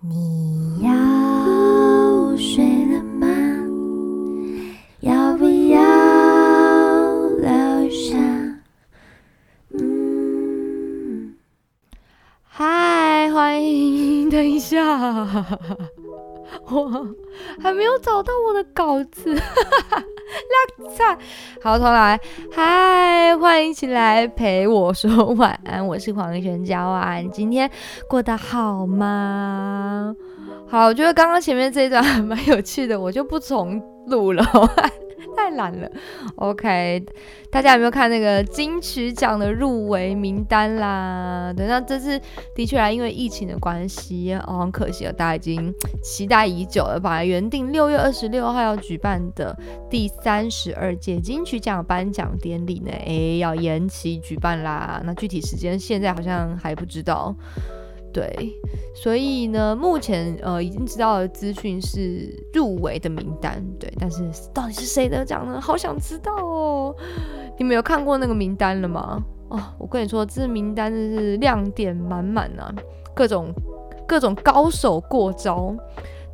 你要睡了吗？要不要留下？嗯，嗨，欢迎，等一下，我 还没有找到我的稿子，哈哈哈。好，重来。嗨，欢迎一起来陪我说晚安，我是黄轩娇啊。你今天过得好吗？好，我觉得刚刚前面这一段还蛮有趣的，我就不重录了。太懒了，OK，大家有没有看那个金曲奖的入围名单啦？对，那这次的确啊，因为疫情的关系，哦，很可惜了，大家已经期待已久了，本来原定六月二十六号要举办的第三十二届金曲奖颁奖典礼呢，哎，要延期举办啦。那具体时间现在好像还不知道。对，所以呢，目前呃已经知道的资讯是入围的名单，对，但是到底是谁得奖呢？好想知道哦！你们有看过那个名单了吗？哦，我跟你说，这名单真是亮点满满啊，各种各种高手过招。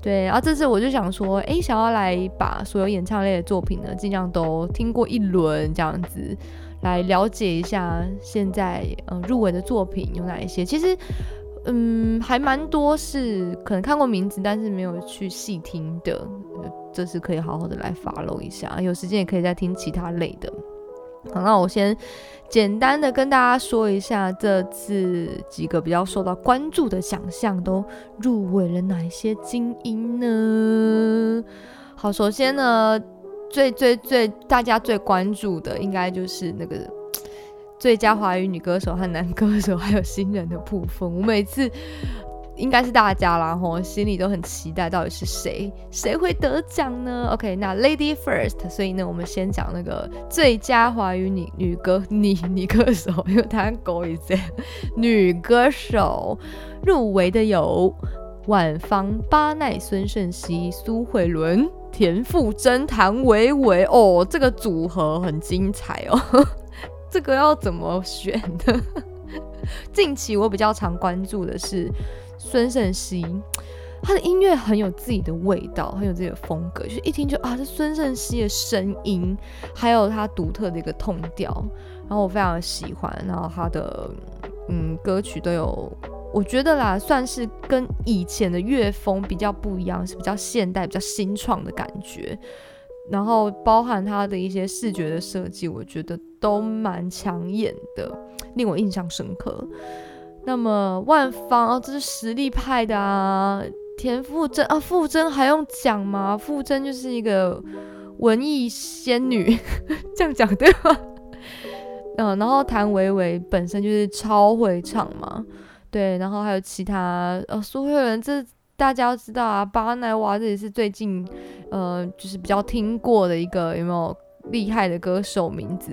对，然后这次我就想说，哎，想要来把所有演唱类的作品呢，尽量都听过一轮，这样子来了解一下现在呃入围的作品有哪一些。其实。嗯，还蛮多是可能看过名字，但是没有去细听的，这是可以好好的来 follow 一下，有时间也可以再听其他类的。好，那我先简单的跟大家说一下，这次几个比较受到关注的奖项都入围了哪一些精英呢？好，首先呢，最最最大家最关注的应该就是那个。最佳华语女歌手和男歌手，还有新人的部分，我每次应该是大家啦，吼，心里都很期待，到底是谁，谁会得奖呢？OK，那 Lady First，所以呢，我们先讲那个最佳华语女女歌女女歌手，因为她狗一些女歌手入围的有万芳、巴奈、孙盛熙、苏慧伦、田馥甄、谭维维，哦，这个组合很精彩哦。这个要怎么选呢？近期我比较常关注的是孙盛熙，他的音乐很有自己的味道，很有自己的风格，就是一听就啊，这孙盛熙的声音，还有他独特的一个痛调，然后我非常喜欢，然后他的嗯歌曲都有，我觉得啦，算是跟以前的乐风比较不一样，是比较现代、比较新创的感觉。然后包含它的一些视觉的设计，我觉得都蛮抢眼的，令我印象深刻。那么万芳哦，这是实力派的啊。田馥甄啊，馥甄还用讲吗？馥甄就是一个文艺仙女，这样讲对吗？嗯，然后谭维维本身就是超会唱嘛，对，然后还有其他呃苏慧伦这。大家要知道啊，巴奈娃这也是最近，呃，就是比较听过的一个有没有厉害的歌手名字，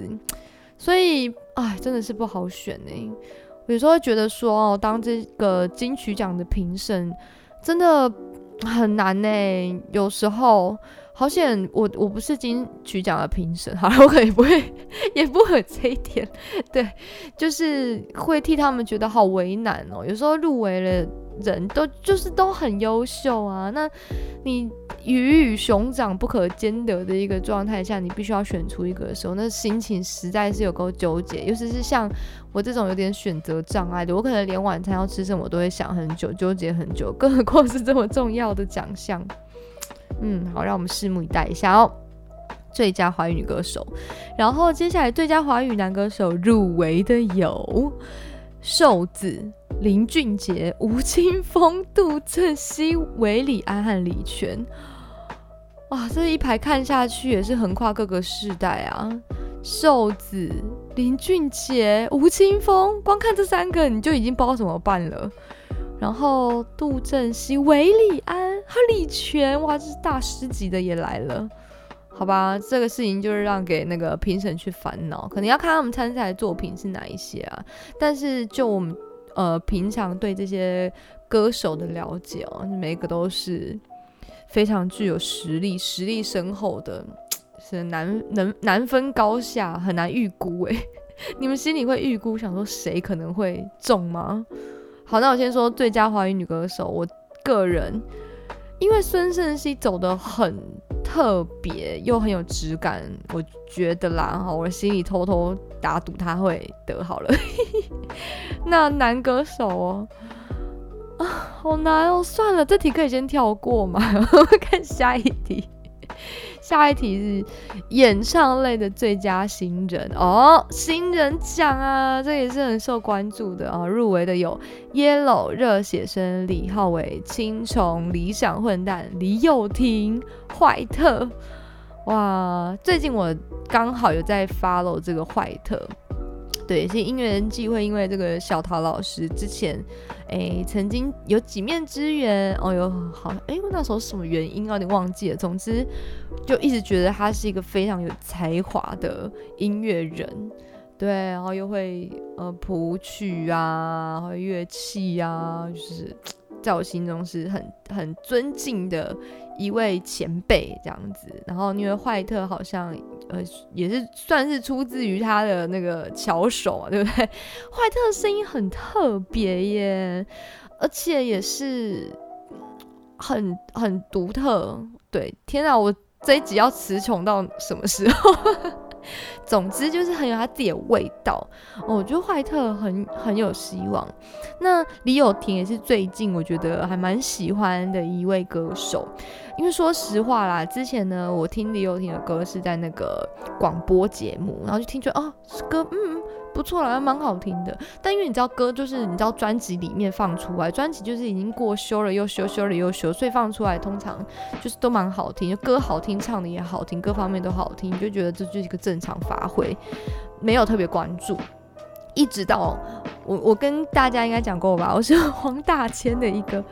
所以哎，真的是不好选呢。有时候觉得说哦，当这个金曲奖的评审真的很难呢。有时候好险，我我不是金曲奖的评审，好了，我可能也不会，也不会这一点，对，就是会替他们觉得好为难哦。有时候入围了。人都就是都很优秀啊，那你鱼与熊掌不可兼得的一个状态下，你必须要选出一个的时候，那心情实在是有够纠结。尤其是像我这种有点选择障碍的，我可能连晚餐要吃什么都会想很久，纠结很久，更何况是这么重要的奖项。嗯，好，让我们拭目以待一下哦。最佳华语女歌手，然后接下来最佳华语男歌手入围的有瘦子。林俊杰、吴青峰、杜振熙、韦礼安和李泉，哇，这一排看下去也是横跨各个世代啊！瘦子、林俊杰、吴青峰，光看这三个你就已经不知道怎么办了。然后杜振熙、韦礼安和李泉，哇，这是大师级的也来了。好吧，这个事情就是让给那个评审去烦恼，可能要看他们参赛的作品是哪一些啊。但是就我们。呃，平常对这些歌手的了解哦，每一个都是非常具有实力、实力深厚的，是难能难分高下，很难预估诶。你们心里会预估，想说谁可能会中吗？好，那我先说最佳华语女歌手，我个人，因为孙盛熙走的很特别，又很有质感，我觉得啦哈，我心里偷偷打赌他会得好了。那男歌手哦，啊，好难哦，算了，这题可以先跳过嘛，我看下一题。下一题是演唱类的最佳新人哦，新人奖啊，这也是很受关注的啊。入围的有 Yellow、热血生、李浩伟、青虫、理想混蛋、李友廷、坏特。哇，最近我刚好有在 follow 这个坏特。对，一些音乐人际会，因为这个小陶老师之前，哎，曾经有几面之缘，哦，有好，哎，那时候什么原因啊有点忘记了。总之，就一直觉得他是一个非常有才华的音乐人，对，然后又会呃谱曲啊，和乐器啊，就是在我心中是很很尊敬的一位前辈这样子。然后因为怀特好像。呃，也是算是出自于他的那个巧手，对不对？怀特的声音很特别耶，而且也是很很独特。对，天啊，我这一集要词穷到什么时候？总之就是很有他自己的味道，我觉得怀特很很有希望。那李友廷也是最近我觉得还蛮喜欢的一位歌手，因为说实话啦，之前呢我听李友廷的歌是在那个广播节目，然后就听觉得哦歌嗯。不错了，还蛮好听的。但因为你知道歌就是你知道专辑里面放出来，专辑就是已经过修了又修，修了又修，所以放出来通常就是都蛮好听，就歌好听，唱的也好听，各方面都好听，你就觉得这就是一个正常发挥，没有特别关注。一直到我我跟大家应该讲过吧，我是黄大千的一个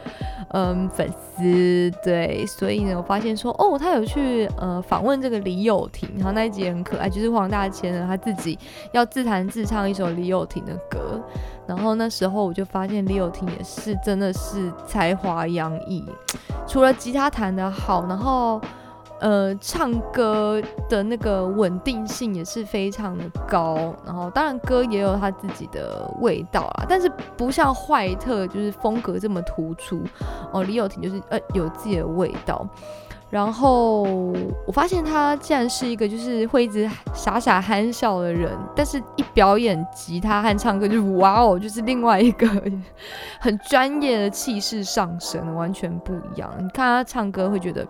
嗯粉丝，对，所以呢，我发现说哦，他有去呃访问这个李友廷，然后那一集很可爱，就是黄大千呢他自己要自弹自唱一首李友廷的歌，然后那时候我就发现李友廷也是真的是才华洋溢，除了吉他弹的好，然后。呃，唱歌的那个稳定性也是非常的高，然后当然歌也有他自己的味道啊，但是不像坏特就是风格这么突出哦。李友廷就是呃有自己的味道。然后我发现他竟然是一个就是会一直傻傻憨笑的人，但是一表演吉他和唱歌，就哇哦，就是另外一个很专业的气势上升，完全不一样。你看他唱歌会觉得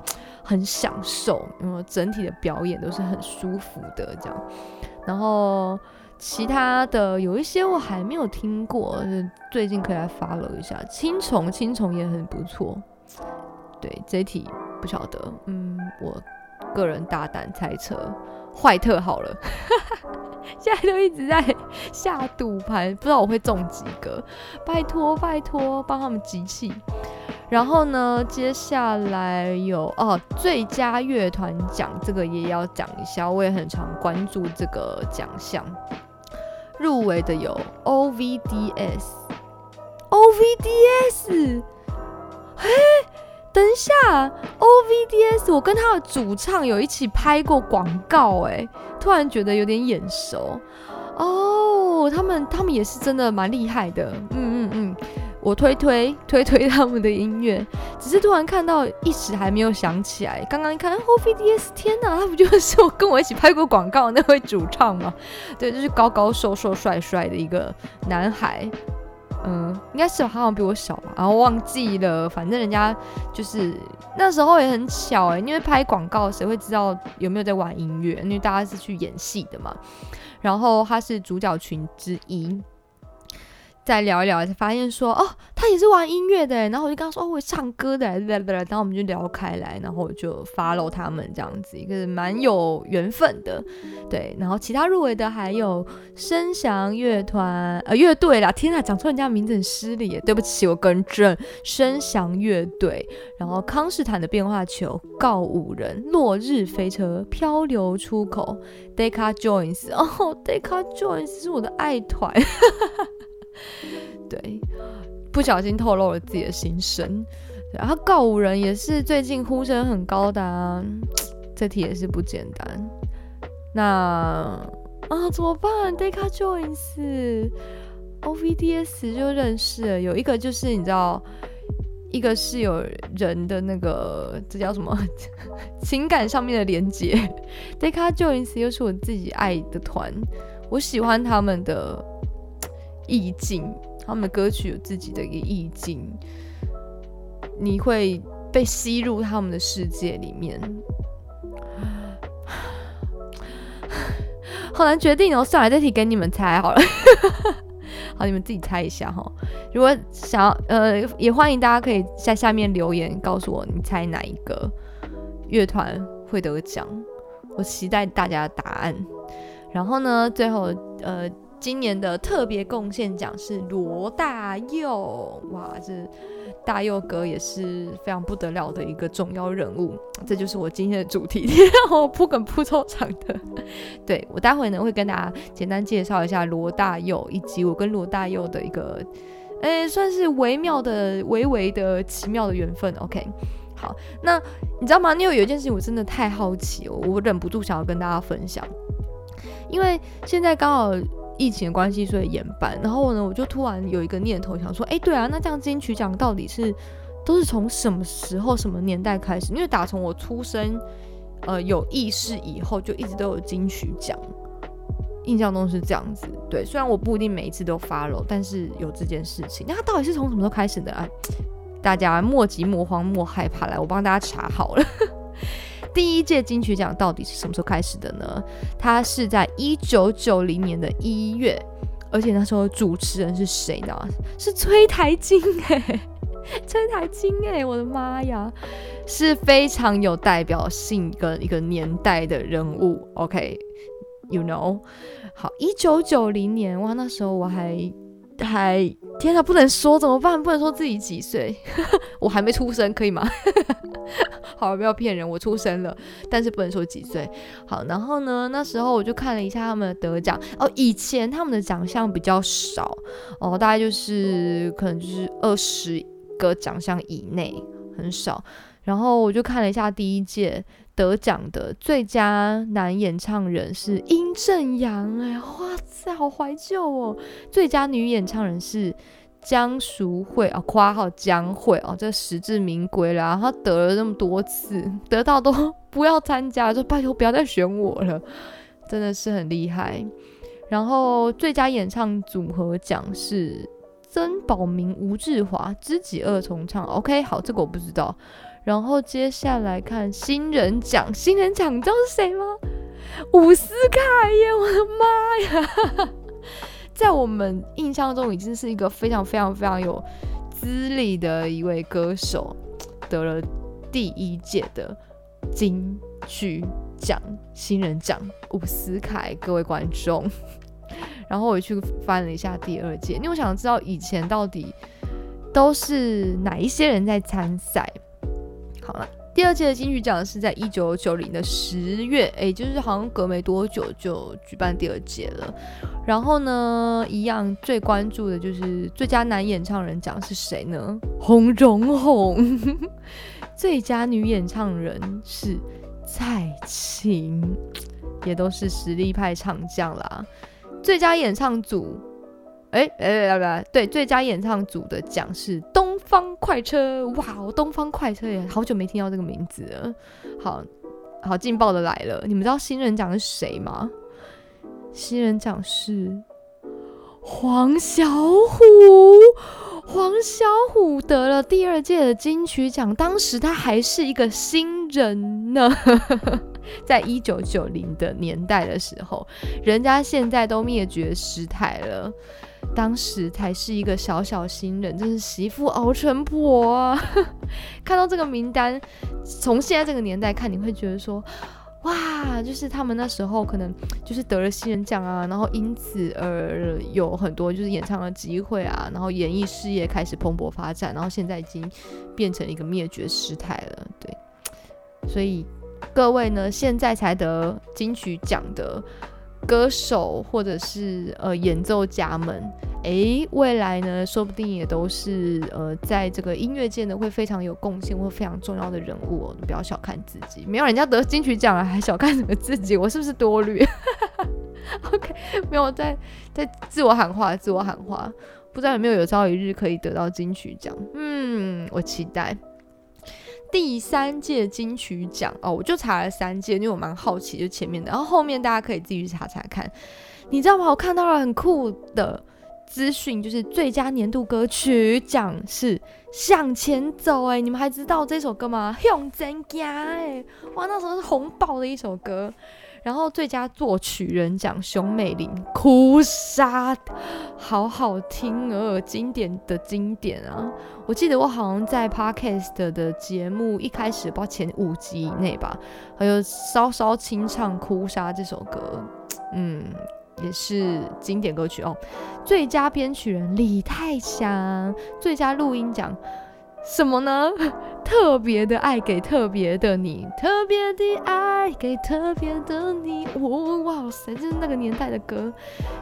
很享受，嗯，整体的表演都是很舒服的这样。然后其他的有一些我还没有听过，最近可以来 follow 一下。青虫，青虫也很不错。对这题。不晓得，嗯，我个人大胆猜测，坏特好了，现在都一直在下赌盘，不知道我会中几个，拜托拜托帮他们集气。然后呢，接下来有哦，最佳乐团奖这个也要讲一下，我也很常关注这个奖项，入围的有 O V D S，O V D S，嘿。等一下，O V D S，我跟他的主唱有一起拍过广告，哎，突然觉得有点眼熟哦。他们他们也是真的蛮厉害的，嗯，我推推推推他们的音乐，只是突然看到一时还没有想起来。刚刚一看 O V D S，天哪，他不就是我跟我一起拍过广告那位主唱吗？对，就是高高瘦瘦帅帅的一个男孩。嗯，应该是他好像比我小吧，然后忘记了。反正人家就是那时候也很巧哎，因为拍广告，谁会知道有没有在玩音乐？因为大家是去演戏的嘛。然后他是主角群之一。再聊一聊，才发现说哦，他也是玩音乐的，然后我就跟他说哦，会唱歌的，然后我们就聊开来，然后我就 follow 他们这样子，一个蛮有缘分的，对。然后其他入围的还有声翔乐团呃乐队啦，天呐，讲错人家名字很失礼，对不起，我更正，声翔乐队。然后康士坦的变化球，告五人，落日飞车，漂流出口，Deca Joins，哦，Deca Joins 是我的爱团。对，不小心透露了自己的心声。然后告五人也是最近呼声很高的啊，这题也是不简单。那啊怎么办？Deca Joins，O V D S 就认识了，有一个就是你知道，一个是有人的那个这叫什么 情感上面的连接，Deca Joins 又是我自己爱的团，我喜欢他们的意境，他们的歌曲有自己的一个意境，你会被吸入他们的世界里面。好难决定哦，算了，这题给你们猜好了。好，你们自己猜一下哈。如果想要，呃，也欢迎大家可以在下面留言告诉我，你猜哪一个乐团会得奖？我期待大家的答案。然后呢，最后，呃。今年的特别贡献奖是罗大佑，哇，这大佑哥也是非常不得了的一个重要人物。这就是我今天的主题，让我铺梗铺超长的。对我待会呢会跟大家简单介绍一下罗大佑，以及我跟罗大佑的一个，诶，算是微妙的、微微的奇妙的缘分。OK，好，那你知道吗？因为有一件事情我真的太好奇，我忍不住想要跟大家分享，因为现在刚好。疫情的关系，所以延办。然后呢，我就突然有一个念头，想说，哎，对啊，那这样金曲奖到底是都是从什么时候、什么年代开始？因为打从我出生，呃，有意识以后，就一直都有金曲奖。印象中是这样子。对，虽然我不一定每一次都发了，但是有这件事情。那它到底是从什么时候开始的啊？大家莫急莫慌莫害怕，来，我帮大家查好了。第一届金曲奖到底是什么时候开始的呢？它是在一九九零年的一月，而且那时候主持人是谁呢？是崔台金哎，崔台金哎，我的妈呀，是非常有代表性跟一个年代的人物。OK，you know，好，一九九零年哇，那时候我还还天啊，不能说怎么办？不能说自己几岁，我还没出生，可以吗？好，不要骗人，我出生了，但是不能说几岁。好，然后呢，那时候我就看了一下他们的得奖哦，以前他们的奖项比较少哦，大概就是可能就是二十个奖项以内，很少。然后我就看了一下第一届得奖的最佳男演唱人是殷正阳，哎，哇塞，好怀旧哦。最佳女演唱人是。江淑慧啊，夸号江慧哦，这实至名归啦。他得了那么多次，得到都不要参加，就拜托不要再选我了，真的是很厉害。然后最佳演唱组合奖是曾宝明、吴志华、知己二重唱。OK，好，这个我不知道。然后接下来看新人奖，新人奖你知道是谁吗？伍思凯耶！我的妈呀！在我们印象中，已经是一个非常非常非常有资历的一位歌手，得了第一届的金曲奖新人奖伍思凯，各位观众。然后我去翻了一下第二届，因为我想知道以前到底都是哪一些人在参赛。好了。第二届的金曲奖是在一九九零的十月，哎，就是好像隔没多久就举办第二届了。然后呢，一样最关注的就是最佳男演唱人奖是谁呢？洪荣宏。最佳女演唱人是蔡琴，也都是实力派唱将啦。最佳演唱组。哎哎来不对，最佳演唱组的奖是东方快车，哇，东方快车也好久没听到这个名字了。好好劲爆的来了，你们知道新人奖是谁吗？新人奖是黄小虎，黄小虎得了第二届的金曲奖，当时他还是一个新人呢。在一九九零的年代的时候，人家现在都灭绝师太了。当时才是一个小小新人，真是媳妇熬成婆啊！看到这个名单，从现在这个年代看，你会觉得说，哇，就是他们那时候可能就是得了新人奖啊，然后因此而有很多就是演唱的机会啊，然后演艺事业开始蓬勃发展，然后现在已经变成一个灭绝师太了。对，所以各位呢，现在才得金曲奖的。歌手或者是呃演奏家们，诶，未来呢，说不定也都是呃在这个音乐界呢会非常有贡献或非常重要的人物哦。你不要小看自己，没有人家得金曲奖了，还小看什么自己？我是不是多虑？OK，没有在在自我喊话，自我喊话，不知道有没有有朝一日可以得到金曲奖？嗯，我期待。第三届金曲奖哦，我就查了三届，因为我蛮好奇，就前面的，然后后面大家可以自己去查查看。你知道吗？我看到了很酷的资讯，就是最佳年度歌曲奖是《向前走》哎，你们还知道这首歌吗？向前走哎，哇，那时候是红爆的一首歌。然后最佳作曲人奖熊美玲《哭砂》，好好听哦，经典的经典啊！我记得我好像在 Podcast 的节目一开始，不前五集以内吧，还有稍稍清唱《哭砂》这首歌，嗯，也是经典歌曲哦。最佳编曲人李泰祥，最佳录音奖。什么呢？特别的爱给特别的你，特别的爱给特别的你。哇塞，就是那个年代的歌。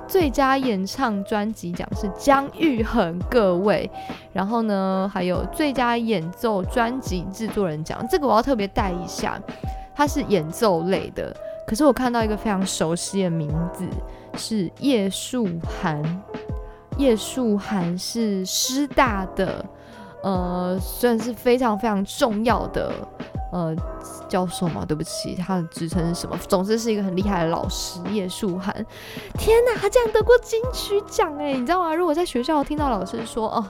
最佳演唱专辑奖是姜育恒，各位。然后呢，还有最佳演奏专辑制作人奖，这个我要特别带一下，它是演奏类的。可是我看到一个非常熟悉的名字，是叶树涵。叶树涵是师大的。呃，算是非常非常重要的呃教授嘛，对不起，他的职称是什么？总之是一个很厉害的老师，叶树涵。天哪，他竟然得过金曲奖哎，你知道吗？如果在学校听到老师说哦，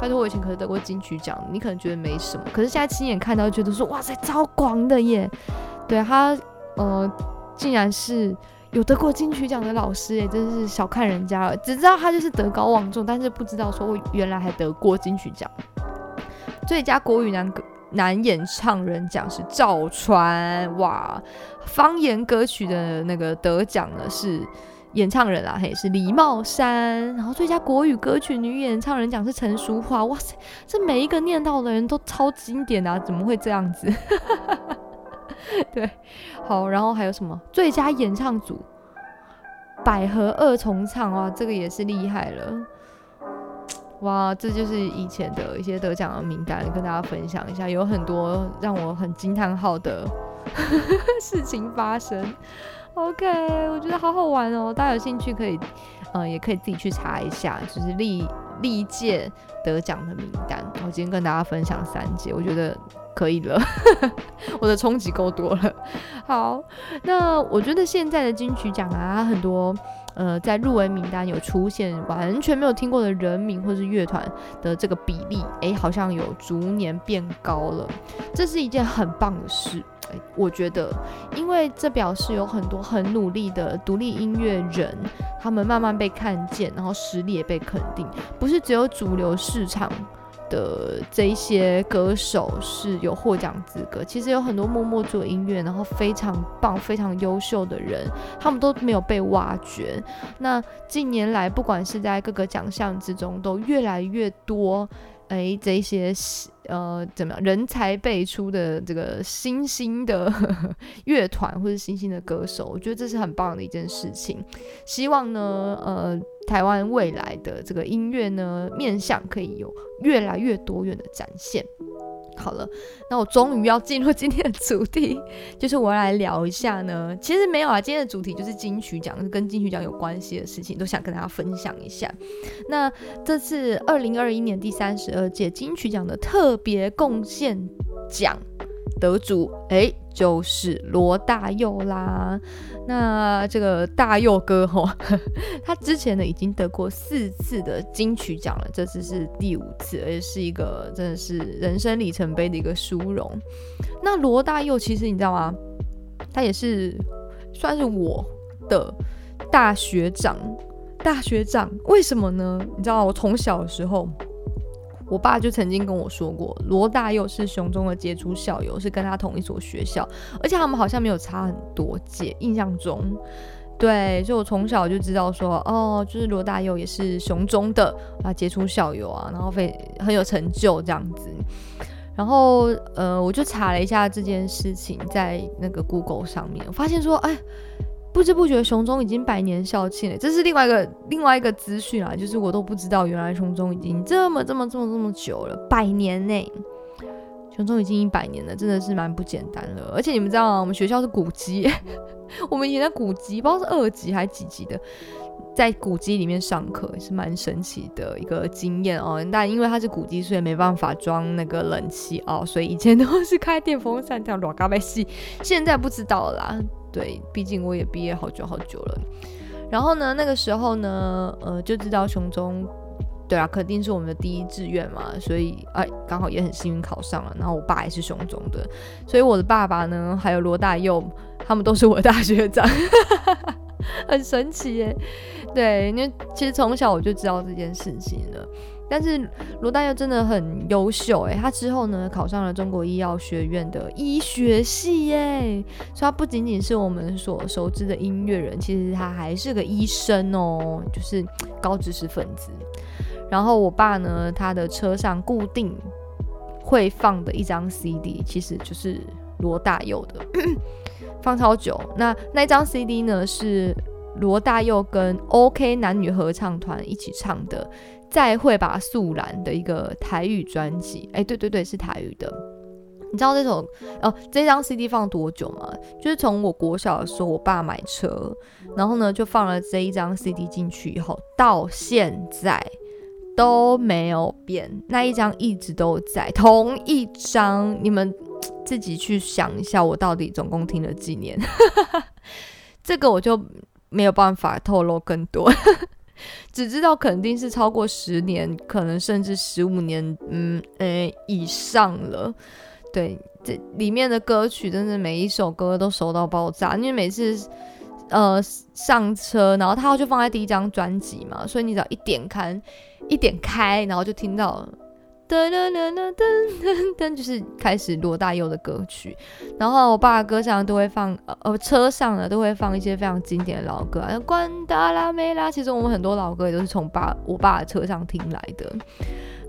拜托我以前可是得过金曲奖，你可能觉得没什么，可是现在亲眼看到，觉得说哇塞，超广的耶。对他，呃，竟然是有得过金曲奖的老师哎，真是小看人家了。只知道他就是德高望重，但是不知道说我原来还得过金曲奖。最佳国语男歌男演唱人奖是赵传哇，方言歌曲的那个得奖的是演唱人啊，也是李茂山。然后最佳国语歌曲女演唱人奖是陈淑桦，哇塞，这每一个念到的人都超经典啊，怎么会这样子？对，好，然后还有什么最佳演唱组百合二重唱哇，这个也是厉害了。哇，这就是以前的一些得奖的名单，跟大家分享一下，有很多让我很惊叹号的 事情发生。OK，我觉得好好玩哦，大家有兴趣可以，呃，也可以自己去查一下，就是历历届得奖的名单。我今天跟大家分享三届，我觉得可以了，我的冲击够多了。好，那我觉得现在的金曲奖啊，很多。呃，在入围名单有出现完全没有听过的人名或是乐团的这个比例，哎，好像有逐年变高了，这是一件很棒的事。我觉得，因为这表示有很多很努力的独立音乐人，他们慢慢被看见，然后实力也被肯定，不是只有主流市场。的这一些歌手是有获奖资格，其实有很多默默做音乐，然后非常棒、非常优秀的人，他们都没有被挖掘。那近年来，不管是在各个奖项之中，都越来越多。哎，这些呃，怎么样？人才辈出的这个新兴的 乐团或者新兴的歌手，我觉得这是很棒的一件事情。希望呢，呃，台湾未来的这个音乐呢，面向可以有越来越多元的展现。好了，那我终于要进入今天的主题，就是我要来聊一下呢。其实没有啊，今天的主题就是金曲奖，跟金曲奖有关系的事情，都想跟大家分享一下。那这次二零二一年第三十二届金曲奖的特别贡献奖。得主哎，就是罗大佑啦。那这个大佑哥吼，他之前呢已经得过四次的金曲奖了，这次是第五次，而且是一个真的是人生里程碑的一个殊荣。那罗大佑其实你知道吗？他也是算是我的大学长，大学长。为什么呢？你知道我从小的时候。我爸就曾经跟我说过，罗大佑是熊中的杰出校友，是跟他同一所学校，而且他们好像没有差很多届。印象中，对，所以我从小就知道说，哦，就是罗大佑也是熊中的啊杰出校友啊，然后非很有成就这样子。然后，呃，我就查了一下这件事情，在那个 Google 上面，发现说，哎。不知不觉，熊中已经百年校庆了。这是另外一个另外一个资讯啊，就是我都不知道，原来熊中已经这么这么这么这么久了，百年呢。雄中已经一百年了，真的是蛮不简单了。而且你们知道吗？我们学校是古籍，我们以前在古籍，不知道是二级还是几级的，在古迹里面上课也是蛮神奇的一个经验哦。但因为它是古迹，所以没办法装那个冷气哦，所以以前都是开电风扇这样软嘎被吸。现在不知道啦，对，毕竟我也毕业好久好久了。然后呢，那个时候呢，呃，就知道雄中，对啊，肯定是我们的第一志愿嘛，所以哎，刚好也很幸运考上了。然后我爸也是雄中的，所以我的爸爸呢，还有罗大佑，他们都是我大学长，很神奇耶。对，因为其实从小我就知道这件事情了。但是罗大佑真的很优秀诶，他之后呢考上了中国医药学院的医学系耶，所以他不仅仅是我们所熟知的音乐人，其实他还是个医生哦，就是高知识分子。然后我爸呢，他的车上固定会放的一张 CD，其实就是罗大佑的，放超久。那那张 CD 呢是罗大佑跟 OK 男女合唱团一起唱的。再会把素兰的一个台语专辑，哎，对对对，是台语的。你知道这首哦，这张 CD 放多久吗？就是从我国小的时候，我爸买车，然后呢就放了这一张 CD 进去以后，到现在都没有变，那一张一直都在，同一张。你们自己去想一下，我到底总共听了几年？这个我就没有办法透露更多。只知道肯定是超过十年，可能甚至十五年，嗯，诶以上了。对，这里面的歌曲真的每一首歌都熟到爆炸，因为每次呃上车，然后它就放在第一张专辑嘛，所以你只要一点开，一点开，然后就听到了。噔噔噔噔噔噔，就是开始罗大佑的歌曲，然后我爸的歌上都会放，呃，车上呢都会放一些非常经典的老歌，啊，关达拉梅拉。其实我们很多老歌也都是从爸我爸的车上听来的。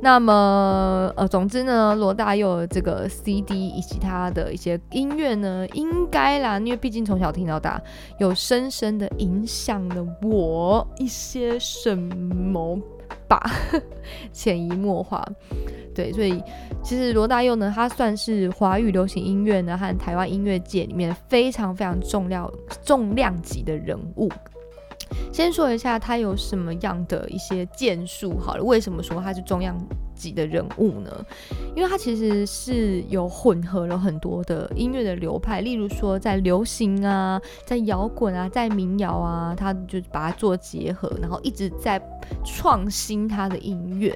那么，呃，总之呢，罗大佑的这个 CD 以及他的一些音乐呢，应该啦，因为毕竟从小听到大，有深深的影响了我一些什么。吧，潜移默化，对，所以其实罗大佑呢，他算是华语流行音乐呢和台湾音乐界里面非常非常重要重量级的人物。先说一下他有什么样的一些建树，好了，为什么说他是重量级的人物呢？因为他其实是有混合了很多的音乐的流派，例如说在流行啊，在摇滚啊，在民谣啊，他就把它做结合，然后一直在创新他的音乐。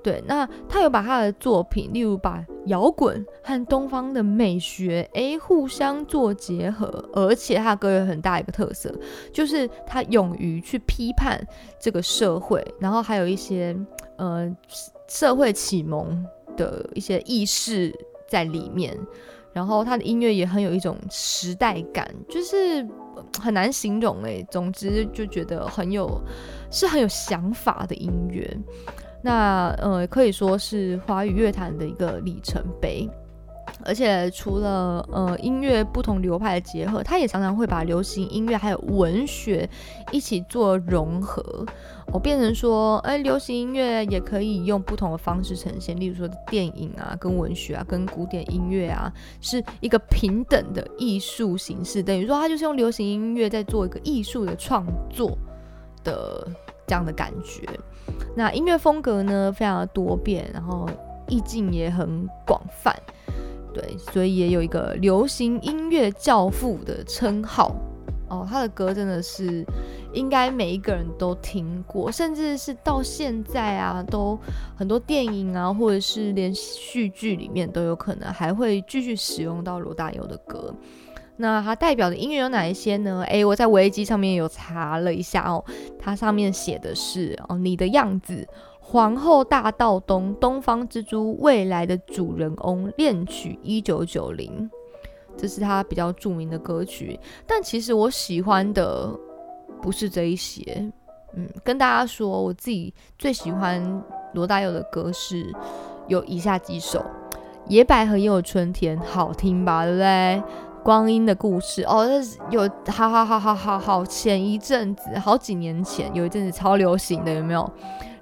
对，那他有把他的作品，例如把摇滚和东方的美学，诶互相做结合，而且他歌有很大一个特色，就是他勇于去批判这个社会，然后还有一些呃社会启蒙的一些意识在里面，然后他的音乐也很有一种时代感，就是很难形容诶，总之就觉得很有是很有想法的音乐。那呃，可以说是华语乐坛的一个里程碑，而且除了呃音乐不同流派的结合，他也常常会把流行音乐还有文学一起做融合，我变成说，哎，流行音乐也可以用不同的方式呈现，例如说电影啊，跟文学啊，跟古典音乐啊，是一个平等的艺术形式，等于说他就是用流行音乐在做一个艺术的创作的这样的感觉。那音乐风格呢，非常的多变，然后意境也很广泛，对，所以也有一个流行音乐教父的称号哦。他的歌真的是应该每一个人都听过，甚至是到现在啊，都很多电影啊，或者是连续剧里面都有可能还会继续使用到罗大佑的歌。那它代表的音乐有哪一些呢？诶，我在维基上面有查了一下哦，它上面写的是哦，你的样子，皇后大道东，东方之珠，未来的主人翁，恋曲一九九零，这是他比较著名的歌曲。但其实我喜欢的不是这一些，嗯，跟大家说，我自己最喜欢罗大佑的歌是有以下几首，《野百合也有春天》，好听吧，对不对？光阴的故事哦，有好好好好好好前一阵子，好几年前有一阵子超流行的，有没有？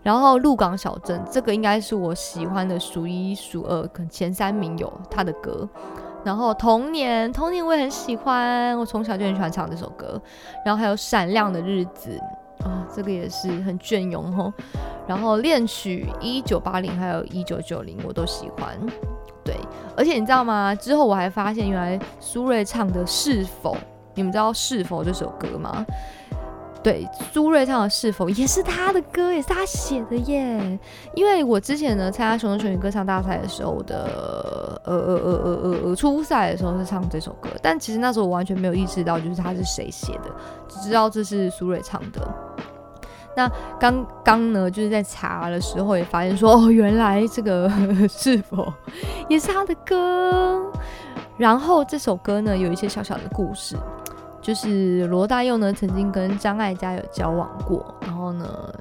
然后鹿港小镇这个应该是我喜欢的数一数二，可能前三名有他的歌。然后童年，童年我也很喜欢，我从小就很喜欢唱这首歌。然后还有闪亮的日子啊，这个也是很隽永哦。然后恋曲一九八零还有一九九零我都喜欢。对，而且你知道吗？之后我还发现原来苏芮唱的是否，你们知道是否这首歌吗？对，苏芮唱的是否也是他的歌，也是他写的耶。因为我之前呢参加雄中全女歌唱大赛的时候的呃呃呃呃呃呃初赛的时候是唱这首歌，但其实那时候我完全没有意识到就是他是谁写的，只知道这是苏芮唱的。那刚刚呢就是在查的时候也发现说哦，原来这个是否也是他的歌。然后这首歌呢有一些小小的故事。就是罗大佑呢，曾经跟张艾嘉有交往过，然后呢，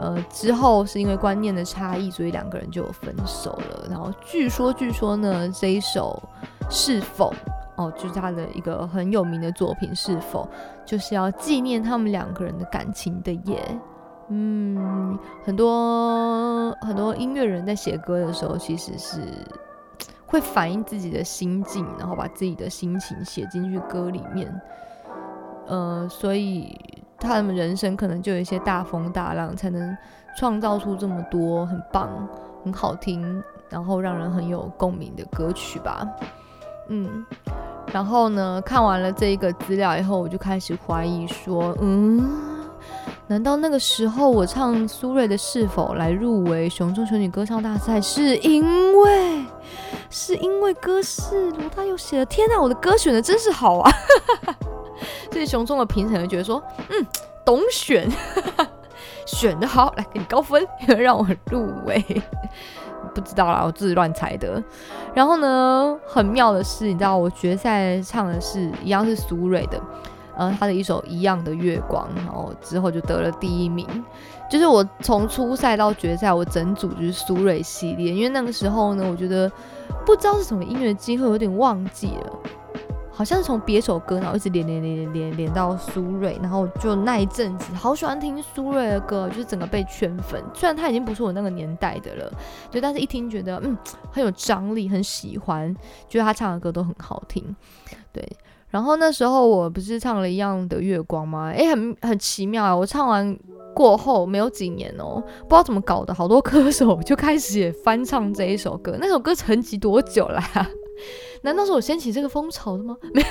呃，之后是因为观念的差异，所以两个人就分手了。然后据说，据说呢，这一首是否哦，就是他的一个很有名的作品，是否就是要纪念他们两个人的感情的耶？嗯，很多很多音乐人在写歌的时候，其实是会反映自己的心境，然后把自己的心情写进去歌里面。呃，所以他们人生可能就有一些大风大浪，才能创造出这么多很棒、很好听，然后让人很有共鸣的歌曲吧。嗯，然后呢，看完了这一个资料以后，我就开始怀疑说，嗯，难道那个时候我唱苏芮的《是否》来入围雄中雄女歌唱大赛，是因为是因为歌是罗大佑写的？天哪，我的歌选的真是好啊！所以熊中的评审就觉得说，嗯，懂选，选的好，来给你高分，让我入围。不知道啦，我自己乱猜的。然后呢，很妙的是，你知道我决赛唱的是一样是苏芮的，呃，他的一首《一样的月光》，然后之后就得了第一名。就是我从初赛到决赛，我整组就是苏芮系列，因为那个时候呢，我觉得不知道是什么音乐机会，有点忘记了。好像是从别首歌，然后一直连连连连连连到苏芮，然后就那一阵子好喜欢听苏芮的歌，就是整个被圈粉。虽然他已经不是我那个年代的了，对，但是一听觉得嗯很有张力，很喜欢，觉得他唱的歌都很好听。对，然后那时候我不是唱了一样的月光吗？诶，很很奇妙啊！我唱完过后没有几年哦，不知道怎么搞的，好多歌手就开始也翻唱这一首歌。那首歌沉寂多久了？难道是我掀起这个风潮的吗？没有，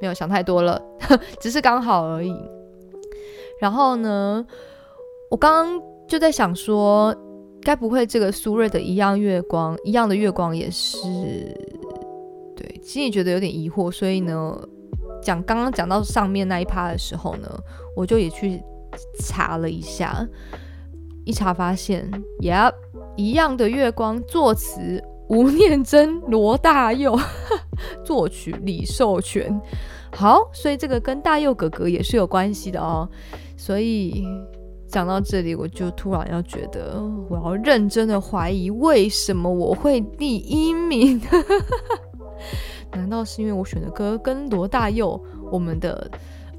没有想太多了，只是刚好而已。然后呢，我刚刚就在想说，该不会这个苏芮的《一样月光》一样的月光也是？对，心里觉得有点疑惑，所以呢，讲刚刚讲到上面那一趴的时候呢，我就也去查了一下，一查发现，Yep，一样的月光作词。吴念真、罗大佑 作曲，李寿全。好，所以这个跟大佑哥哥也是有关系的哦。所以讲到这里，我就突然要觉得，我要认真的怀疑，为什么我会第一名？难道是因为我选的歌跟罗大佑我们的？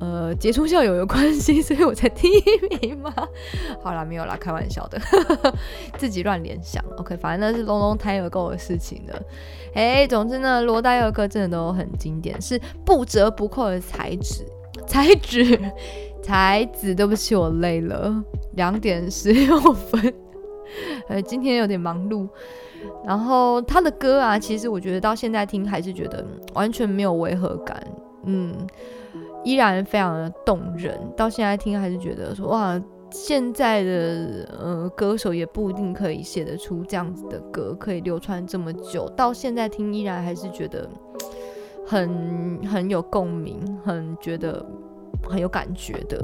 呃，杰出校友有关系，所以我才第一名吗？好啦，没有啦，开玩笑的，自己乱联想。OK，反正那是 long long time ago 的事情了。哎，总之呢，罗大佑的歌真的都很经典，是不折不扣的才子，才子，才子。对不起，我累了，两点十六分。呃，今天有点忙碌。然后他的歌啊，其实我觉得到现在听还是觉得完全没有违和感。嗯。依然非常的动人，到现在听还是觉得说哇，现在的呃歌手也不一定可以写得出这样子的歌，可以流传这么久。到现在听依然还是觉得很很有共鸣，很觉得很有感觉的。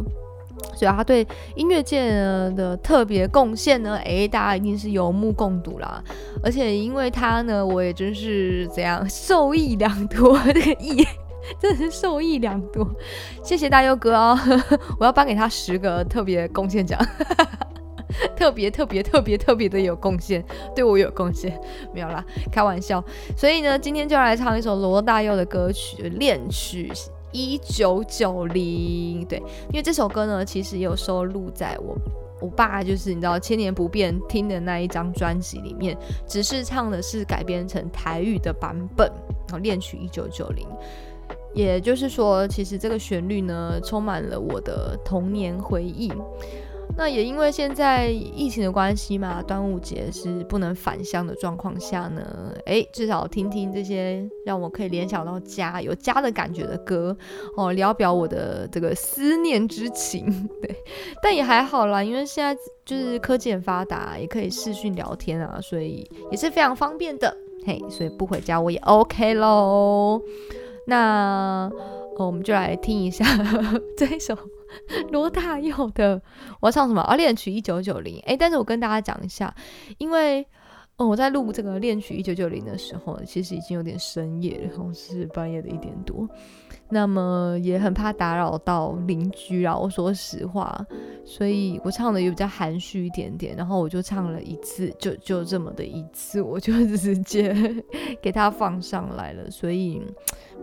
所以他对音乐界的特别贡献呢，诶，大家一定是有目共睹啦。而且因为他呢，我也真是怎样受益良多，这个益。真的是受益良多，谢谢大优哥哦！我要颁给他十个特别贡献奖，特别特别特别特别的有贡献，对我有贡献，没有啦，开玩笑。所以呢，今天就来唱一首罗大佑的歌曲《恋曲一九九零》。对，因为这首歌呢，其实也有收录在我我爸就是你知道千年不变听的那一张专辑里面，只是唱的是改编成台语的版本，然后恋曲一九九零。也就是说，其实这个旋律呢，充满了我的童年回忆。那也因为现在疫情的关系嘛，端午节是不能返乡的状况下呢，诶，至少听听这些让我可以联想到家、有家的感觉的歌哦，聊表我的这个思念之情。对，但也还好啦，因为现在就是科技很发达，也可以视讯聊天啊，所以也是非常方便的。嘿，所以不回家我也 OK 喽。那我们就来听一下 这一首。罗大佑的，我要唱什么？啊，恋曲一九九零。哎，但是我跟大家讲一下，因为哦，我在录这个恋曲一九九零的时候，其实已经有点深夜了，好像是半夜的一点多。那么也很怕打扰到邻居啊，我说实话，所以我唱的也比较含蓄一点点。然后我就唱了一次，就就这么的一次，我就 直接 给他放上来了。所以。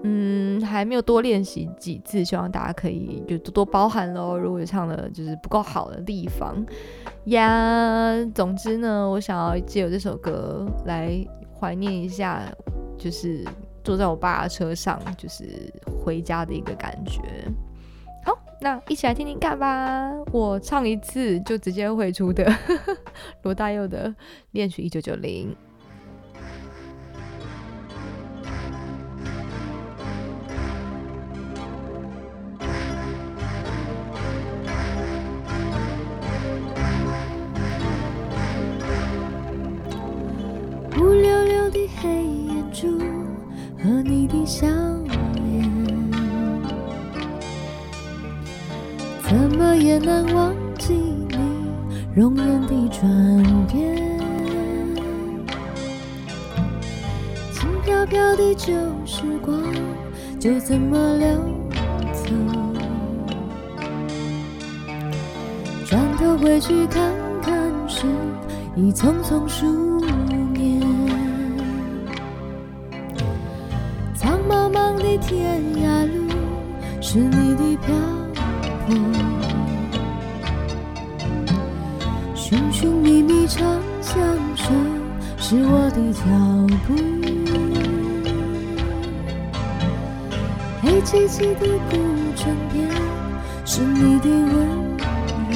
嗯，还没有多练习几次，希望大家可以就多多包涵喽。如果唱的就是不够好的地方呀，总之呢，我想要借由这首歌来怀念一下，就是坐在我爸的车上，就是回家的一个感觉。好，那一起来听听看吧。我唱一次就直接会出的 罗大佑的恋曲一九九零。乌溜溜的黑眼珠和你的笑脸，怎么也难忘记你容颜的转变。轻飘飘的旧时光就这么流走，转头回去看看时，已匆匆数。天涯路是你的漂泊，寻寻觅觅长相守是我的脚步，黑漆漆的古城边是你的温柔，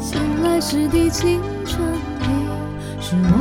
醒来时的清晨里是我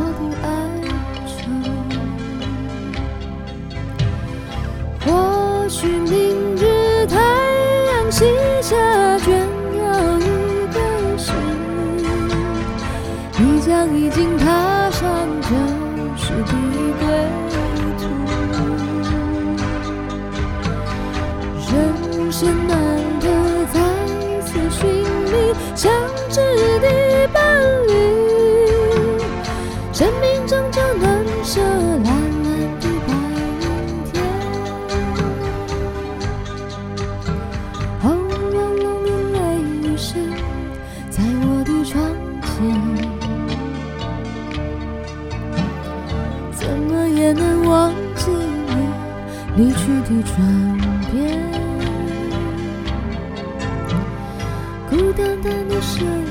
的转变，孤单单的身影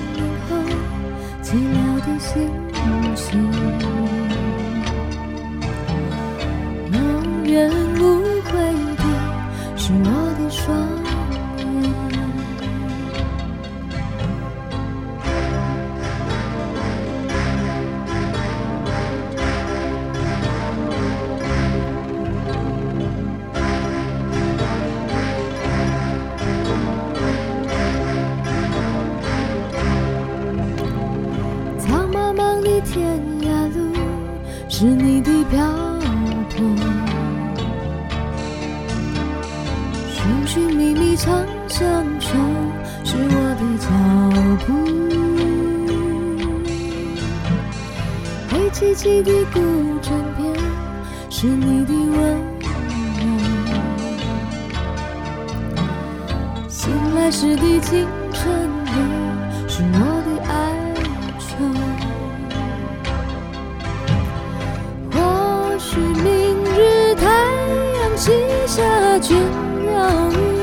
下起了雨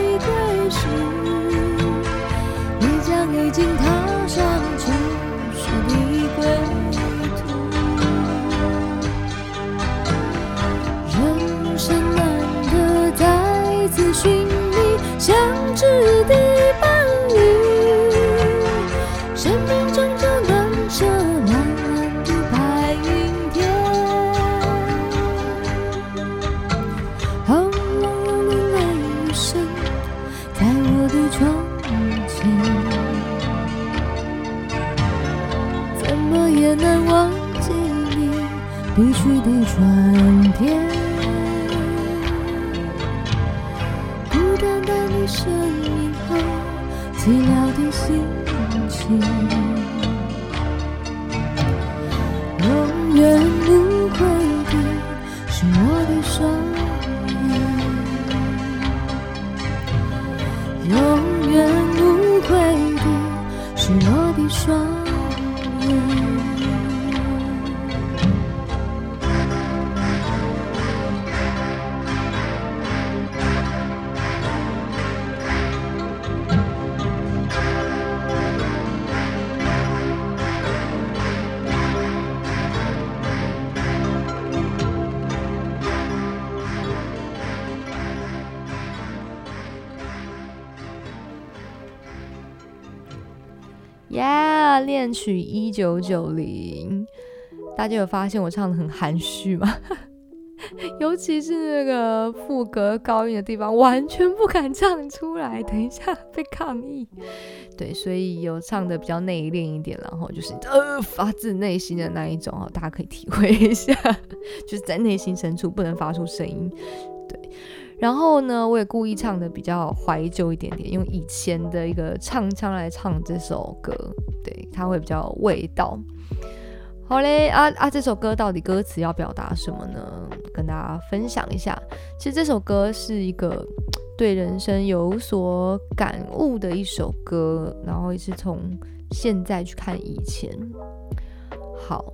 去的转变，孤单单的身影后，寂寥的心情，永远无悔的是我的双眼，永远无悔的是我的双呀，恋曲一九九零，大家有发现我唱的很含蓄吗？尤其是那个副歌高音的地方，完全不敢唱出来，等一下被抗议。对，所以有唱的比较内敛一点，然后就是呃发自内心的那一种哦，大家可以体会一下，就是在内心深处不能发出声音。然后呢，我也故意唱的比较怀旧一点点，用以前的一个唱腔来唱这首歌，对，它会比较有味道。好嘞，啊啊，这首歌到底歌词要表达什么呢？跟大家分享一下。其实这首歌是一个对人生有所感悟的一首歌，然后也是从现在去看以前。好，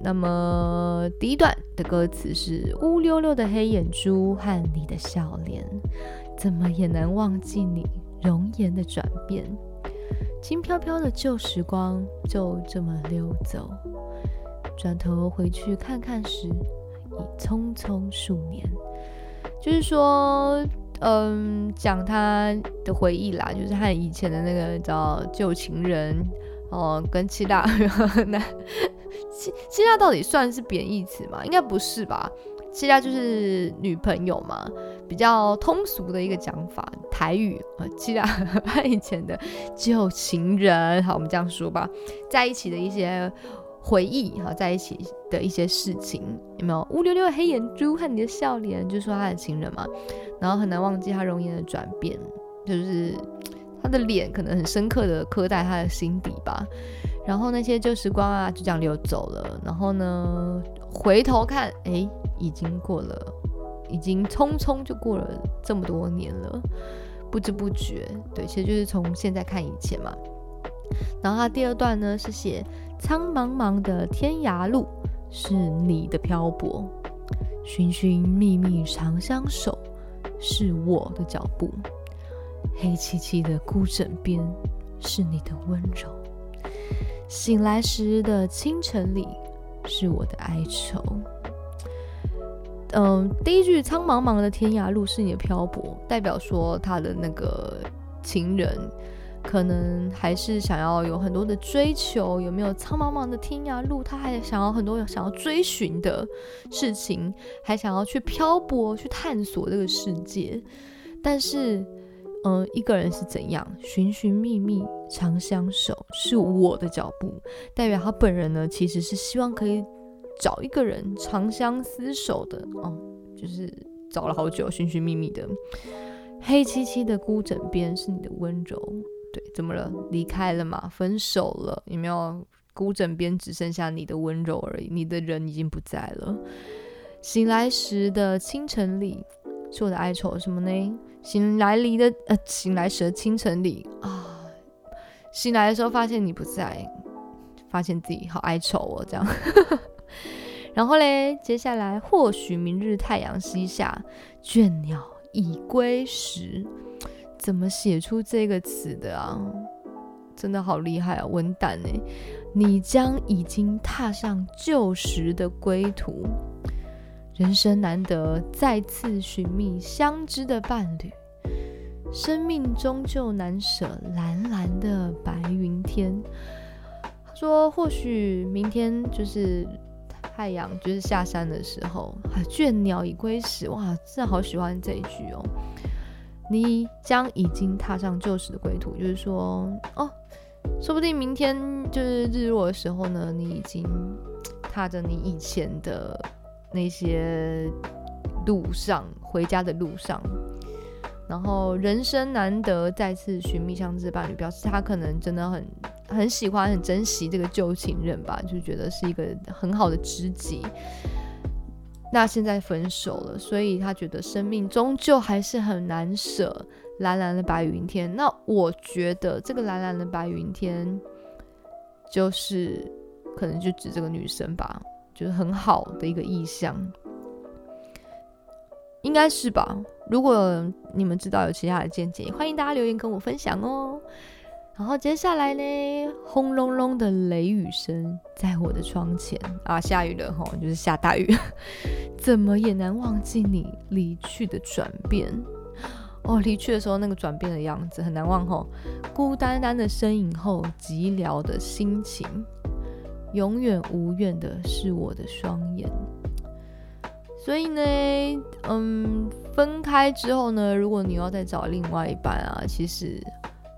那么第一段的歌词是：乌溜溜的黑眼珠和你的笑脸，怎么也难忘记你容颜的转变。轻飘飘的旧时光就这么溜走。转头回去看看时，已匆匆数年。就是说，嗯，讲他的回忆啦，就是他以前的那个叫旧情人哦，跟七大男七七大到底算是贬义词吗？应该不是吧？七大就是女朋友嘛，比较通俗的一个讲法，台语啊，七大他以前的旧情人，好，我们这样说吧，在一起的一些。回忆哈，在一起的一些事情有没有？乌溜溜的黑眼珠和你的笑脸，就说他的情人嘛。然后很难忘记他容颜的转变，就是他的脸可能很深刻的刻在他的心底吧。然后那些旧时光啊，就这样流走了。然后呢，回头看，哎，已经过了，已经匆匆就过了这么多年了，不知不觉。对，其实就是从现在看以前嘛。然后他第二段呢是写。苍茫茫的天涯路，是你的漂泊；寻寻觅觅长相守，是我的脚步。黑漆漆的孤枕边，是你的温柔。醒来时的清晨里，是我的哀愁。嗯，第一句“苍茫茫的天涯路，是你的漂泊”，代表说他的那个情人。可能还是想要有很多的追求，有没有苍茫茫的天涯路？他还想要很多想要追寻的事情，还想要去漂泊、去探索这个世界。但是，嗯，一个人是怎样寻寻觅觅、长相守，是我的脚步，代表他本人呢，其实是希望可以找一个人长相厮守的哦，就是找了好久，寻寻觅觅的。黑漆漆的孤枕边，是你的温柔。对，怎么了？离开了嘛？分手了？有没有？孤枕边只剩下你的温柔而已，你的人已经不在了。醒来时的清晨里，是我的哀愁什么呢？醒来离的呃，醒来时清晨里啊，醒来的时候发现你不在，发现自己好哀愁哦，这样。然后嘞，接下来或许明日太阳西下，倦鸟已归时。怎么写出这个词的啊？真的好厉害啊，文胆呢？你将已经踏上旧时的归途，人生难得再次寻觅相知的伴侣，生命终究难舍蓝蓝的白云天。他说，或许明天就是太阳就是下山的时候，倦鸟已归时。哇，真的好喜欢这一句哦。你将已经踏上旧时的归途，就是说，哦，说不定明天就是日落的时候呢，你已经踏踏着你以前的那些路上，回家的路上。然后人生难得再次寻觅相知的伴侣，表示他可能真的很很喜欢、很珍惜这个旧情人吧，就觉得是一个很好的知己。那现在分手了，所以他觉得生命终究还是很难舍。蓝蓝的白云天，那我觉得这个蓝蓝的白云天，就是可能就指这个女生吧，就是很好的一个意象。应该是吧？如果你们知道有其他的见解，欢迎大家留言跟我分享哦。然后接下来呢，轰隆隆的雷雨声在我的窗前啊，下雨了哈，就是下大雨，怎么也难忘记你离去的转变哦。离去的时候那个转变的样子很难忘吼，孤单单的身影后，寂寥的心情，永远无怨的是我的双眼。所以呢，嗯，分开之后呢，如果你要再找另外一半啊，其实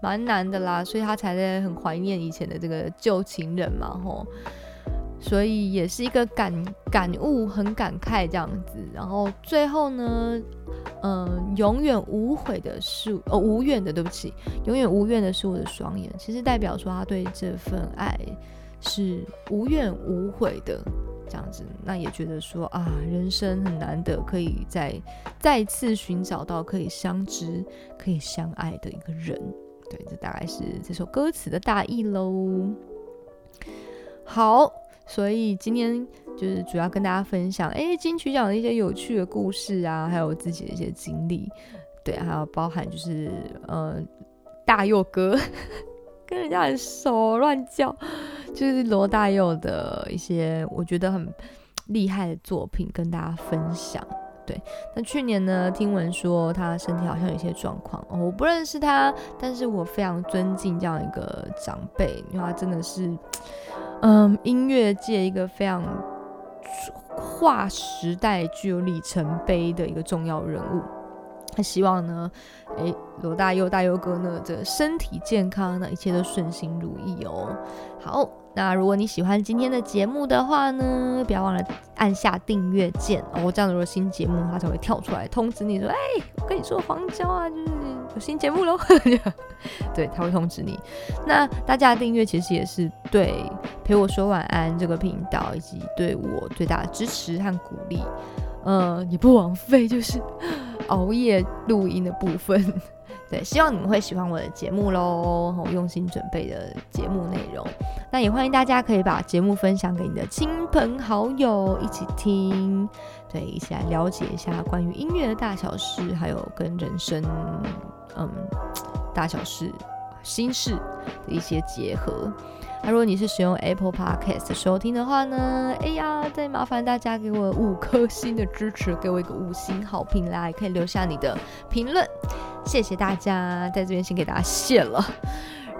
蛮难的啦。所以他才在很怀念以前的这个旧情人嘛，吼。所以也是一个感感悟，很感慨这样子。然后最后呢，嗯，永远无悔的是，哦，无怨的，对不起，永远无怨的是我的双眼。其实代表说他对这份爱是无怨无悔的。这样子，那也觉得说啊，人生很难得，可以再再次寻找到可以相知、可以相爱的一个人。对，这大概是这首歌词的大意喽。好，所以今天就是主要跟大家分享，哎，金曲奖的一些有趣的故事啊，还有自己的一些经历。对，还有包含就是呃，大佑哥。跟人家很熟，乱叫，就是罗大佑的一些我觉得很厉害的作品跟大家分享。对，那去年呢，听闻说他身体好像有些状况，我不认识他，但是我非常尊敬这样一个长辈，因为他真的是，嗯，音乐界一个非常划时代、具有里程碑的一个重要人物。他希望呢，诶，罗大佑大佑哥呢，这身体健康，那一切都顺心如意哦。好，那如果你喜欢今天的节目的话呢，不要忘了按下订阅键哦。这样如果新节目它才会跳出来通知你说，哎，我跟你说黄椒啊，就是有新节目喽。对，他会通知你。那大家的订阅其实也是对陪我说晚安这个频道以及对我最大的支持和鼓励。呃，也不枉费，就是 熬夜录音的部分。对，希望你们会喜欢我的节目喽，我用心准备的节目内容。那也欢迎大家可以把节目分享给你的亲朋好友一起听，对，一起来了解一下关于音乐的大小事，还有跟人生嗯大小事、心事的一些结合。那如果你是使用 Apple Podcast 收听的话呢？哎呀，再麻烦大家给我五颗星的支持，给我一个五星好评啦，也可以留下你的评论，谢谢大家，在这边先给大家谢了。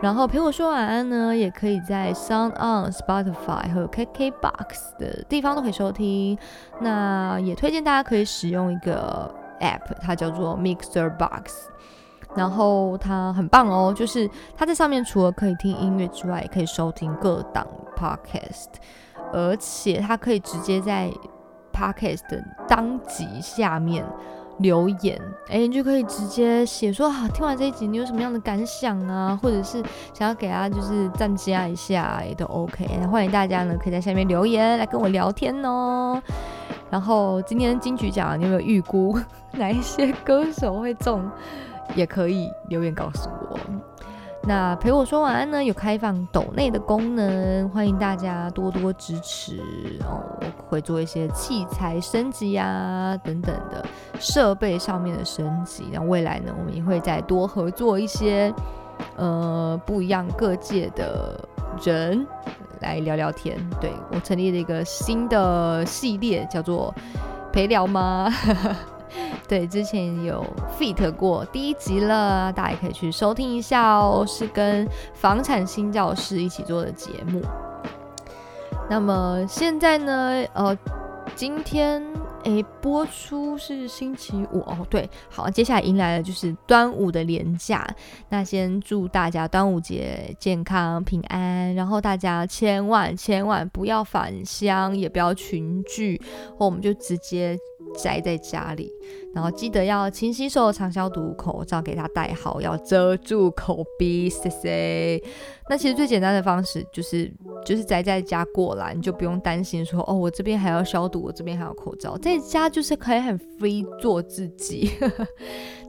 然后陪我说晚安呢，也可以在 Sound On、Spotify 和 KKBox 的地方都可以收听。那也推荐大家可以使用一个 App，它叫做 Mixer Box。然后它很棒哦，就是它在上面除了可以听音乐之外，也可以收听各档 podcast，而且它可以直接在 podcast 的当集下面留言，哎，你就可以直接写说啊，听完这一集你有什么样的感想啊，或者是想要给他就是赞加一下也都 OK。欢迎大家呢可以在下面留言来跟我聊天哦。然后今天金曲奖你有没有预估 哪一些歌手会中？也可以留言告诉我。那陪我说晚安呢？有开放抖内的功能，欢迎大家多多支持哦。我会做一些器材升级啊，等等的设备上面的升级。那未来呢，我们也会再多合作一些呃不一样各界的人来聊聊天。对我成立了一个新的系列，叫做陪聊吗？对，之前有 feat 过第一集了，大家也可以去收听一下哦，是跟房产新教师一起做的节目。那么现在呢，呃，今天诶，播出是星期五哦。对，好，接下来迎来了就是端午的连假。那先祝大家端午节健康平安，然后大家千万千万不要返乡，也不要群聚，我们就直接宅在家里。然后记得要勤洗手、常消毒，口罩给他戴好，要遮住口鼻。谢谢。那其实最简单的方式就是就是宅在家过来，你就不用担心说哦，我这边还要消毒，我这边还有口罩，在家就是可以很 free 做自己。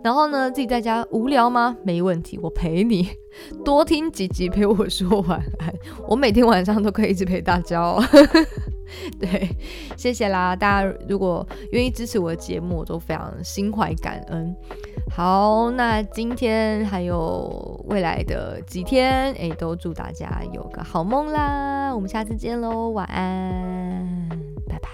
然后呢，自己在家无聊吗？没问题，我陪你 多听几集，陪我说晚安。我每天晚上都可以一直陪大家哦。对，谢谢啦！大家如果愿意支持我的节目，我都非常心怀感恩。好，那今天还有未来的几天，哎，都祝大家有个好梦啦！我们下次见喽，晚安。拜拜